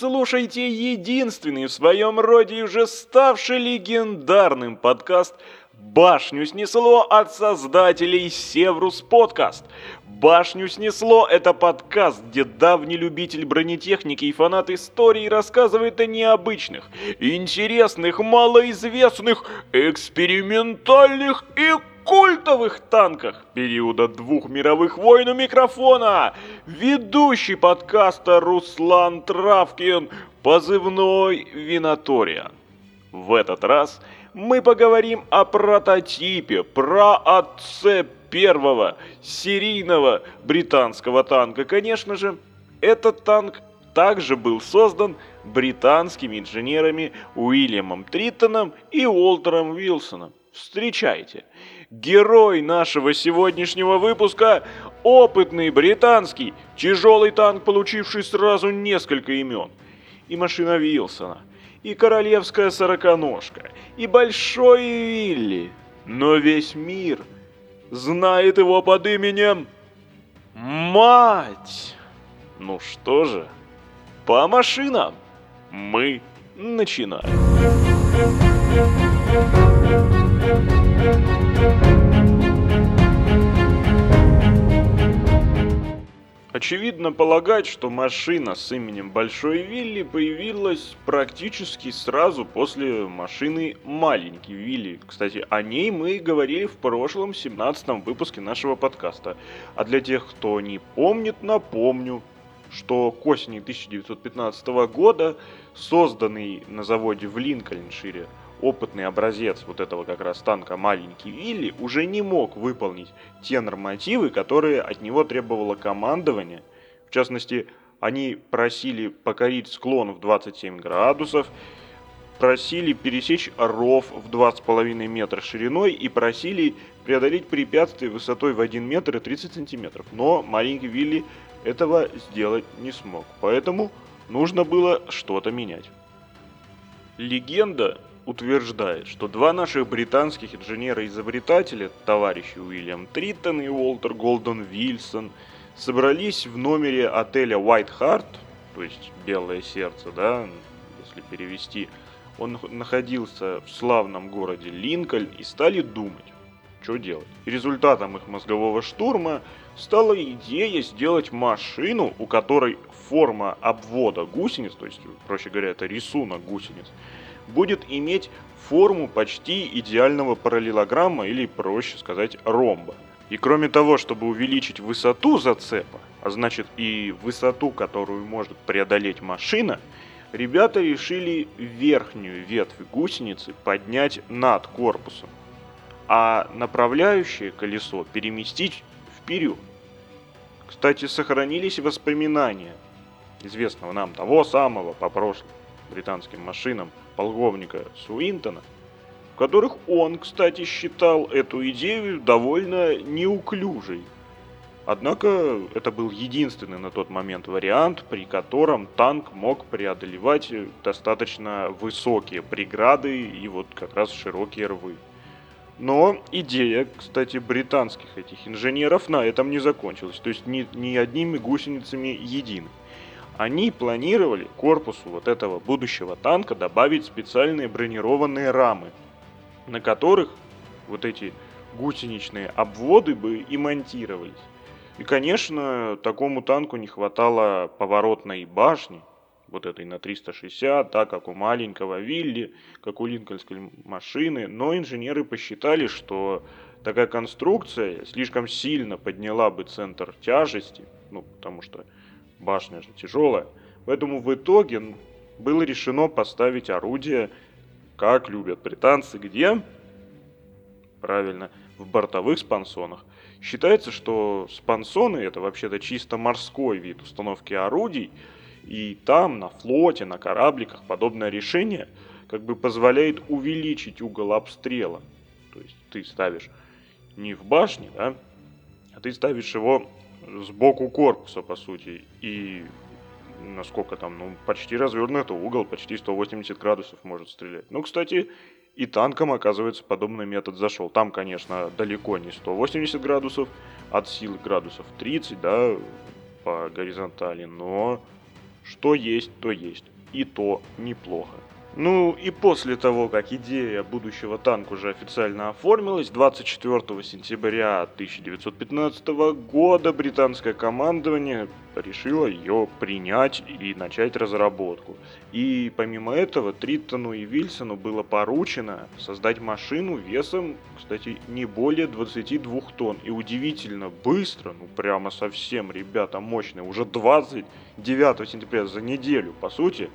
Слушаете единственный в своем роде уже ставший легендарным подкаст «Башню снесло» от создателей Севрус Подкаст. «Башню снесло» — это подкаст, где давний любитель бронетехники и фанат истории рассказывает о необычных, интересных, малоизвестных, экспериментальных и культовых танках периода двух мировых войн у микрофона. Ведущий подкаста Руслан Травкин, позывной Винатория. В этот раз мы поговорим о прототипе, про отце первого серийного британского танка. Конечно же, этот танк также был создан британскими инженерами Уильямом Триттоном и Уолтером Уилсоном. Встречайте, герой нашего сегодняшнего выпуска – опытный британский тяжелый танк, получивший сразу несколько имен. И машина Вилсона, и королевская сороконожка, и большой Вилли. Но весь мир знает его под именем Мать. Ну что же, по машинам мы начинаем. Очевидно полагать, что машина с именем Большой Вилли появилась практически сразу после машины Маленький Вилли. Кстати, о ней мы говорили в прошлом 17 выпуске нашего подкаста. А для тех, кто не помнит, напомню, что к осени 1915 года созданный на заводе в Линкольншире опытный образец вот этого как раз танка маленький Вилли уже не мог выполнить те нормативы, которые от него требовало командование. В частности, они просили покорить склон в 27 градусов, просили пересечь ров в 2,5 метра шириной и просили преодолеть препятствие высотой в 1 метр и 30 сантиметров. Но маленький Вилли этого сделать не смог, поэтому нужно было что-то менять. Легенда утверждает, что два наших британских инженера-изобретателя, товарищи Уильям Триттон и Уолтер Голден Вильсон, собрались в номере отеля White Heart, то есть Белое сердце, да, если перевести. Он находился в славном городе Линкольн и стали думать, что делать. Результатом их мозгового штурма стала идея сделать машину, у которой форма обвода гусениц, то есть, проще говоря, это рисунок гусениц, будет иметь форму почти идеального параллелограмма или, проще сказать, ромба. И кроме того, чтобы увеличить высоту зацепа, а значит и высоту, которую может преодолеть машина, ребята решили верхнюю ветвь гусеницы поднять над корпусом, а направляющее колесо переместить вперед. Кстати, сохранились воспоминания известного нам того самого по прошлым британским машинам полковника Суинтона, в которых он, кстати, считал эту идею довольно неуклюжей. Однако это был единственный на тот момент вариант, при котором танк мог преодолевать достаточно высокие преграды и вот как раз широкие рвы. Но идея, кстати, британских этих инженеров на этом не закончилась, то есть ни, ни одними гусеницами едины. Они планировали корпусу вот этого будущего танка добавить специальные бронированные рамы, на которых вот эти гусеничные обводы бы и монтировались. И, конечно, такому танку не хватало поворотной башни, вот этой на 360, так как у маленького Вилли, как у линкольнской машины, но инженеры посчитали, что такая конструкция слишком сильно подняла бы центр тяжести, ну, потому что башня же тяжелая. Поэтому в итоге было решено поставить орудие, как любят британцы, где? Правильно, в бортовых спансонах. Считается, что спансоны это вообще-то чисто морской вид установки орудий, и там, на флоте, на корабликах, подобное решение как бы позволяет увеличить угол обстрела. То есть ты ставишь не в башне, да, а ты ставишь его сбоку корпуса, по сути. И насколько там, ну, почти развернутый угол, почти 180 градусов может стрелять. Ну, кстати, и танкам, оказывается, подобный метод зашел. Там, конечно, далеко не 180 градусов, от силы градусов 30, да, по горизонтали, но Что есть, то есть. И то неплохо. Ну и после того, как идея будущего танка уже официально оформилась, 24 сентября 1915 года британское командование решило ее принять и начать разработку. И помимо этого Триттону и Вильсону было поручено создать машину весом, кстати, не более 22 тонн. И удивительно быстро, ну прямо совсем, ребята, мощные, уже 29 сентября за неделю, по сути,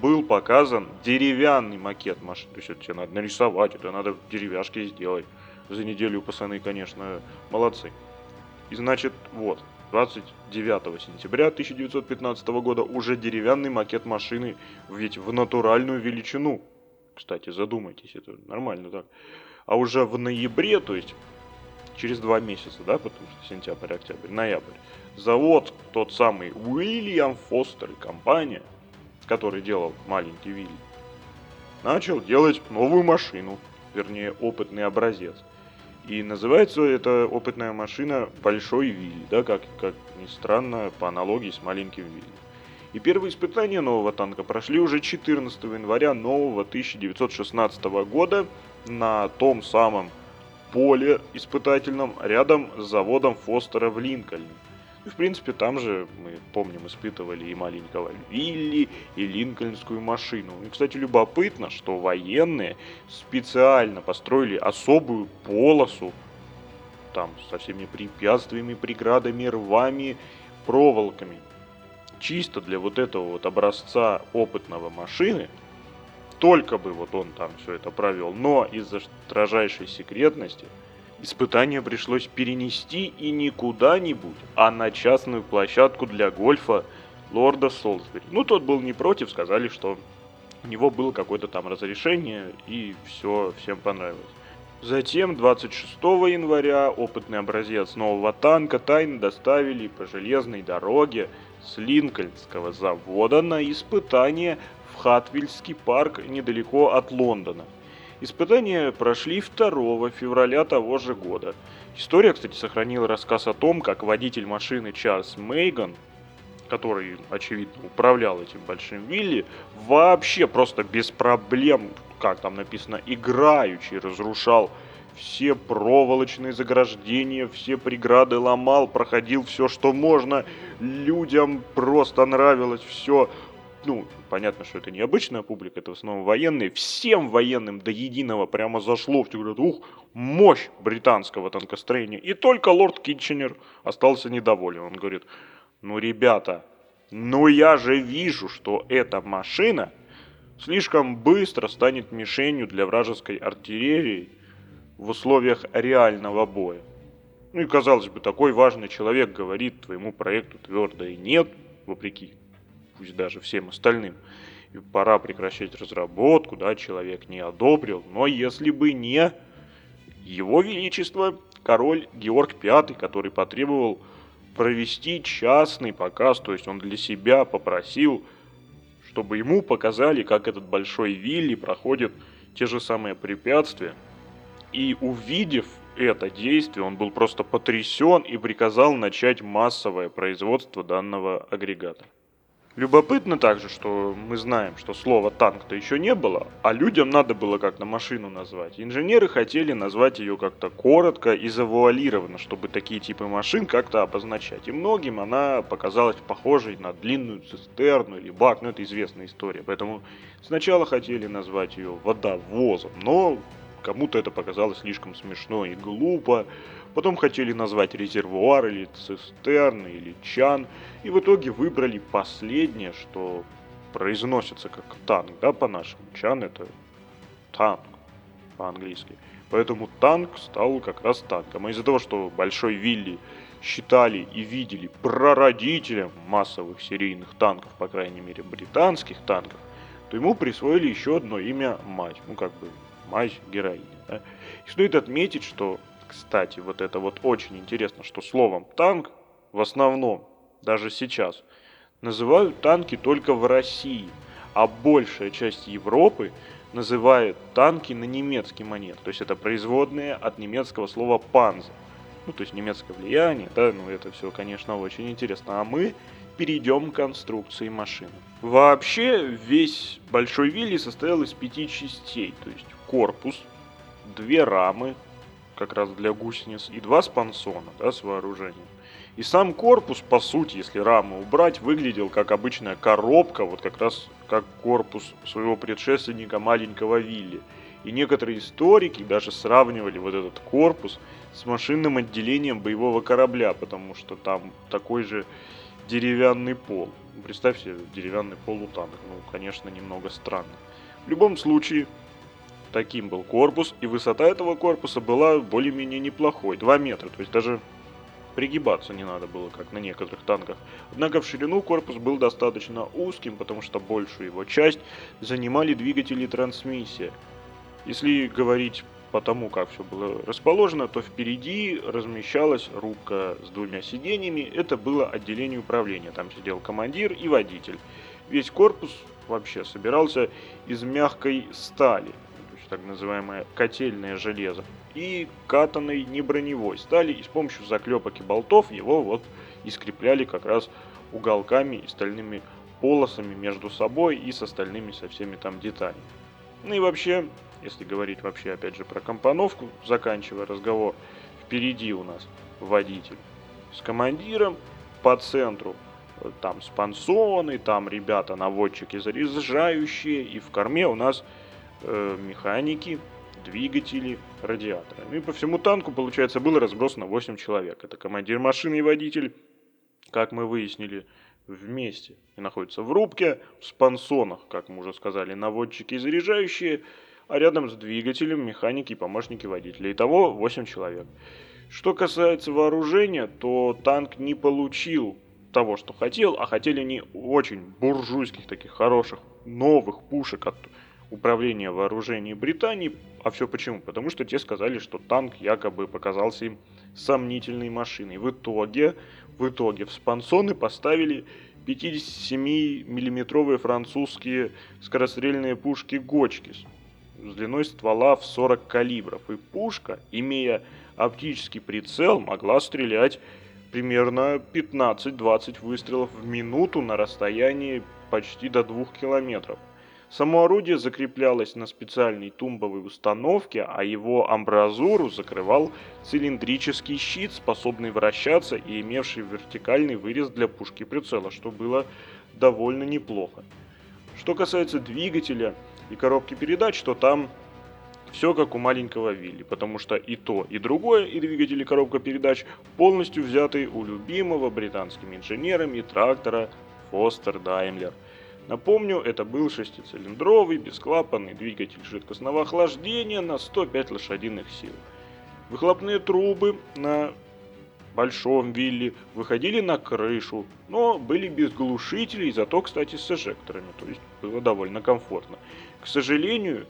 был показан деревянный макет машины. То есть это тебе надо нарисовать, это надо деревяшки сделать. За неделю пацаны, конечно, молодцы. И значит, вот, 29 сентября 1915 года уже деревянный макет машины, ведь в натуральную величину. Кстати, задумайтесь, это нормально так. А уже в ноябре, то есть через два месяца, да, потому что сентябрь, октябрь, ноябрь, завод тот самый Уильям Фостер и компания – который делал маленький Вилли, начал делать новую машину, вернее опытный образец. И называется эта опытная машина Большой Вилли, да, как, как ни странно, по аналогии с маленьким Вилли. И первые испытания нового танка прошли уже 14 января нового 1916 года на том самом поле испытательном рядом с заводом Фостера в Линкольне. И, в принципе, там же, мы помним, испытывали и маленького Вилли, и линкольнскую машину. И, кстати, любопытно, что военные специально построили особую полосу, там, со всеми препятствиями, преградами, рвами, проволоками. Чисто для вот этого вот образца опытного машины, только бы вот он там все это провел, но из-за строжайшей секретности – Испытание пришлось перенести и не куда-нибудь, а на частную площадку для гольфа лорда Солсбери. Ну, тот был не против, сказали, что у него было какое-то там разрешение, и все всем понравилось. Затем 26 января опытный образец нового танка тайно доставили по железной дороге с Линкольнского завода на испытание в Хатвильский парк недалеко от Лондона. Испытания прошли 2 февраля того же года. История, кстати, сохранила рассказ о том, как водитель машины Чарльз Мейган, который, очевидно, управлял этим большим Вилли, вообще просто без проблем, как там написано, играючи разрушал все проволочные заграждения, все преграды ломал, проходил все, что можно. Людям просто нравилось все ну, понятно, что это не обычная публика, это в основном военные, всем военным до единого прямо зашло, все говорят, ух, мощь британского танкостроения. И только лорд Китченер остался недоволен. Он говорит, ну, ребята, ну я же вижу, что эта машина слишком быстро станет мишенью для вражеской артиллерии в условиях реального боя. Ну и казалось бы, такой важный человек говорит твоему проекту твердо и нет, вопреки пусть даже всем остальным. И пора прекращать разработку, да, человек не одобрил. Но если бы не его величество, король Георг V, который потребовал провести частный показ, то есть он для себя попросил, чтобы ему показали, как этот большой Вилли проходит те же самые препятствия. И увидев это действие, он был просто потрясен и приказал начать массовое производство данного агрегата. Любопытно также, что мы знаем, что слова танк-то еще не было, а людям надо было как-то машину назвать. Инженеры хотели назвать ее как-то коротко и завуалированно, чтобы такие типы машин как-то обозначать. И многим она показалась похожей на длинную цистерну или бак, ну это известная история. Поэтому сначала хотели назвать ее водовозом, но кому-то это показалось слишком смешно и глупо. Потом хотели назвать резервуар или цистерн или чан. И в итоге выбрали последнее, что произносится как танк, да, по-нашему. Чан это танк по-английски. Поэтому танк стал как раз танком. А из-за того, что Большой Вилли считали и видели прародителем массовых серийных танков, по крайней мере британских танков, то ему присвоили еще одно имя мать. Ну, как бы мать героини. Да? И стоит отметить, что кстати, вот это вот очень интересно, что словом танк в основном, даже сейчас, называют танки только в России, а большая часть Европы называет танки на немецкий манер. То есть это производные от немецкого слова «панзер». Ну, то есть немецкое влияние, да, ну это все, конечно, очень интересно. А мы перейдем к конструкции машины. Вообще, весь Большой Вилли состоял из пяти частей, то есть корпус, две рамы, как раз для гусениц, и два спансона, да, с вооружением. И сам корпус, по сути, если раму убрать, выглядел как обычная коробка, вот как раз как корпус своего предшественника маленького Вилли. И некоторые историки даже сравнивали вот этот корпус с машинным отделением боевого корабля, потому что там такой же деревянный пол. Представь себе деревянный пол у танка. Ну, конечно, немного странно. В любом случае, таким был корпус, и высота этого корпуса была более-менее неплохой, 2 метра, то есть даже пригибаться не надо было, как на некоторых танках. Однако в ширину корпус был достаточно узким, потому что большую его часть занимали двигатели трансмиссия. Если говорить по тому, как все было расположено, то впереди размещалась рубка с двумя сиденьями. Это было отделение управления. Там сидел командир и водитель. Весь корпус вообще собирался из мягкой стали, так называемое котельное железо, и катанной неброневой стали, и с помощью заклепок и болтов его вот и скрепляли как раз уголками и стальными полосами между собой и с остальными со всеми там деталями. Ну и вообще, если говорить вообще опять же про компоновку, заканчивая разговор, впереди у нас водитель с командиром, по центру э, там спансоны, там ребята, наводчики заряжающие, и в корме у нас э, механики, двигатели, радиаторы. Ну и по всему танку, получается, было разбросано 8 человек. Это командир машины и водитель, как мы выяснили, вместе. И находятся в рубке, в спансонах, как мы уже сказали, наводчики и заряжающие, а рядом с двигателем механики и помощники водителя. Итого 8 человек. Что касается вооружения, то танк не получил того, что хотел, а хотели они очень буржуйских, таких хороших, новых пушек от управления вооружений Британии. А все почему? Потому что те сказали, что танк якобы показался им сомнительной машиной. В итоге, в итоге в спансоны поставили 57-миллиметровые французские скорострельные пушки Гочкис с длиной ствола в 40 калибров. И пушка, имея оптический прицел, могла стрелять примерно 15-20 выстрелов в минуту на расстоянии почти до 2 километров. Само орудие закреплялось на специальной тумбовой установке, а его амбразуру закрывал цилиндрический щит, способный вращаться и имевший вертикальный вырез для пушки прицела, что было довольно неплохо. Что касается двигателя и коробки передач, то там все как у маленького Вилли, потому что и то, и другое, и двигатель, и коробка передач полностью взяты у любимого британскими инженерами трактора Фостер Даймлер – Напомню, это был шестицилиндровый бесклапанный двигатель жидкостного охлаждения на 105 лошадиных сил. Выхлопные трубы на большом вилле выходили на крышу, но были без глушителей, зато, кстати, с эжекторами, то есть было довольно комфортно. К сожалению,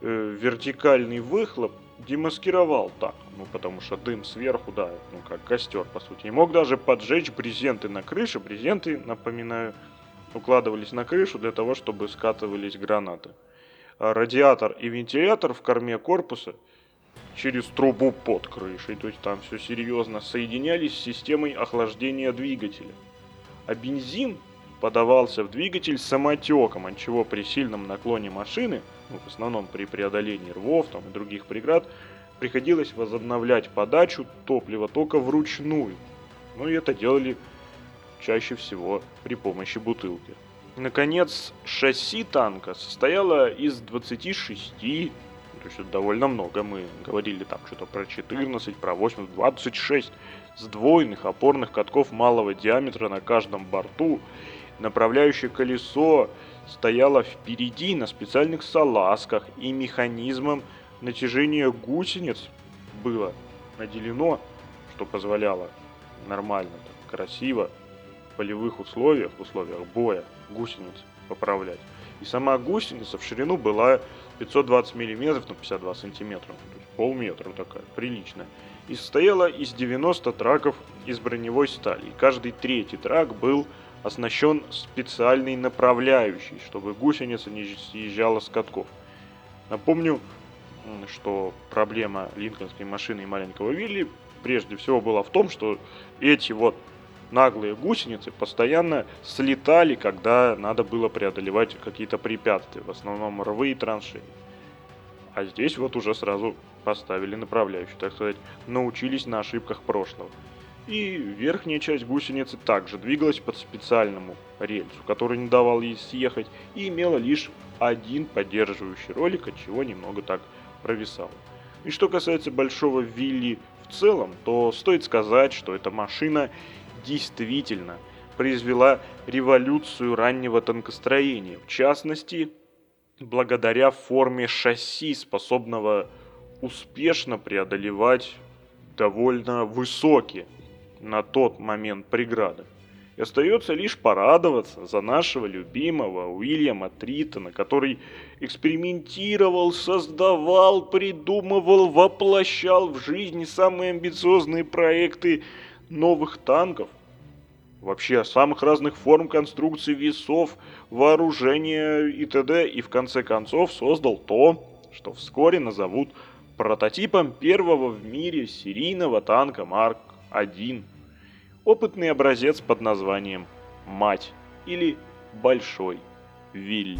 э, вертикальный выхлоп демаскировал так, ну потому что дым сверху, да, ну как костер по сути, и мог даже поджечь брезенты на крыше, брезенты, напоминаю, укладывались на крышу для того, чтобы скатывались гранаты. А радиатор и вентилятор в корме корпуса через трубу под крышей, то есть там все серьезно, соединялись с системой охлаждения двигателя. А бензин подавался в двигатель самотеком, от чего при сильном наклоне машины, ну, в основном при преодолении рвов там, и других преград, приходилось возобновлять подачу топлива только вручную. Ну и это делали чаще всего при помощи бутылки. Наконец, шасси танка состояло из 26, то есть это довольно много, мы говорили там что-то про 14, про 8, 26 сдвоенных опорных катков малого диаметра на каждом борту. Направляющее колесо стояло впереди на специальных салазках и механизмом натяжения гусениц было наделено, что позволяло нормально, красиво полевых условиях, в условиях боя, гусениц поправлять. И сама гусеница в ширину была 520 мм на 52 сантиметра, то есть полметра такая, приличная. И состояла из 90 траков из броневой стали. И каждый третий трак был оснащен специальной направляющей, чтобы гусеница не съезжала с катков. Напомню, что проблема линкольнской машины и маленького Вилли прежде всего была в том, что эти вот наглые гусеницы постоянно слетали, когда надо было преодолевать какие-то препятствия, в основном рвы и траншеи. А здесь вот уже сразу поставили направляющую, так сказать, научились на ошибках прошлого. И верхняя часть гусеницы также двигалась под специальному рельсу, который не давал ей съехать, и имела лишь один поддерживающий ролик, от чего немного так провисало. И что касается Большого Вилли в целом, то стоит сказать, что эта машина действительно произвела революцию раннего танкостроения. В частности, благодаря форме шасси, способного успешно преодолевать довольно высокие на тот момент преграды. И остается лишь порадоваться за нашего любимого Уильяма Тритона, который экспериментировал, создавал, придумывал, воплощал в жизни самые амбициозные проекты новых танков. Вообще самых разных форм конструкций весов, вооружения и т.д. И в конце концов создал то, что вскоре назовут прототипом первого в мире серийного танка Марк-1 опытный образец под названием «Мать» или «Большой Вилли».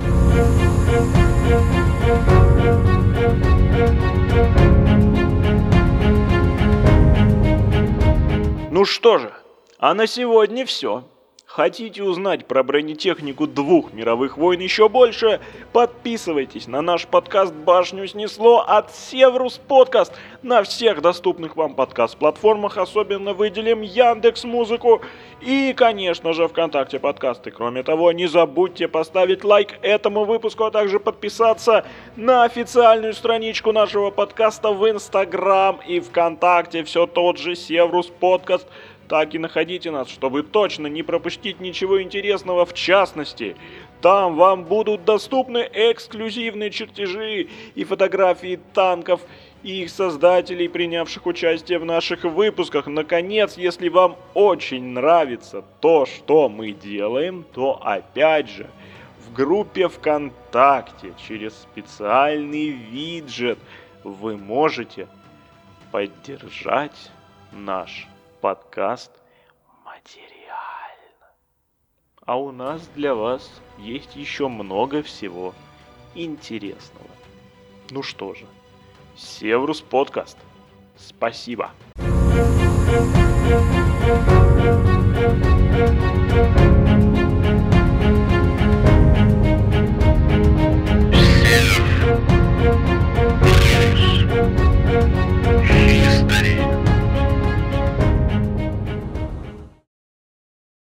Ну что же, а на сегодня все. Хотите узнать про бронетехнику двух мировых войн еще больше? Подписывайтесь на наш подкаст «Башню снесло» от Севрус Подкаст на всех доступных вам подкаст-платформах, особенно выделим Яндекс Музыку и, конечно же, ВКонтакте подкасты. Кроме того, не забудьте поставить лайк этому выпуску, а также подписаться на официальную страничку нашего подкаста в Инстаграм и ВКонтакте. Все тот же Севрус Подкаст – так и находите нас, чтобы точно не пропустить ничего интересного в частности. Там вам будут доступны эксклюзивные чертежи и фотографии танков и их создателей, принявших участие в наших выпусках. Наконец, если вам очень нравится то, что мы делаем, то опять же, в группе ВКонтакте через специальный виджет вы можете поддержать наш подкаст материально. А у нас для вас есть еще много всего интересного. Ну что же, Севрус подкаст. Спасибо. Thank you.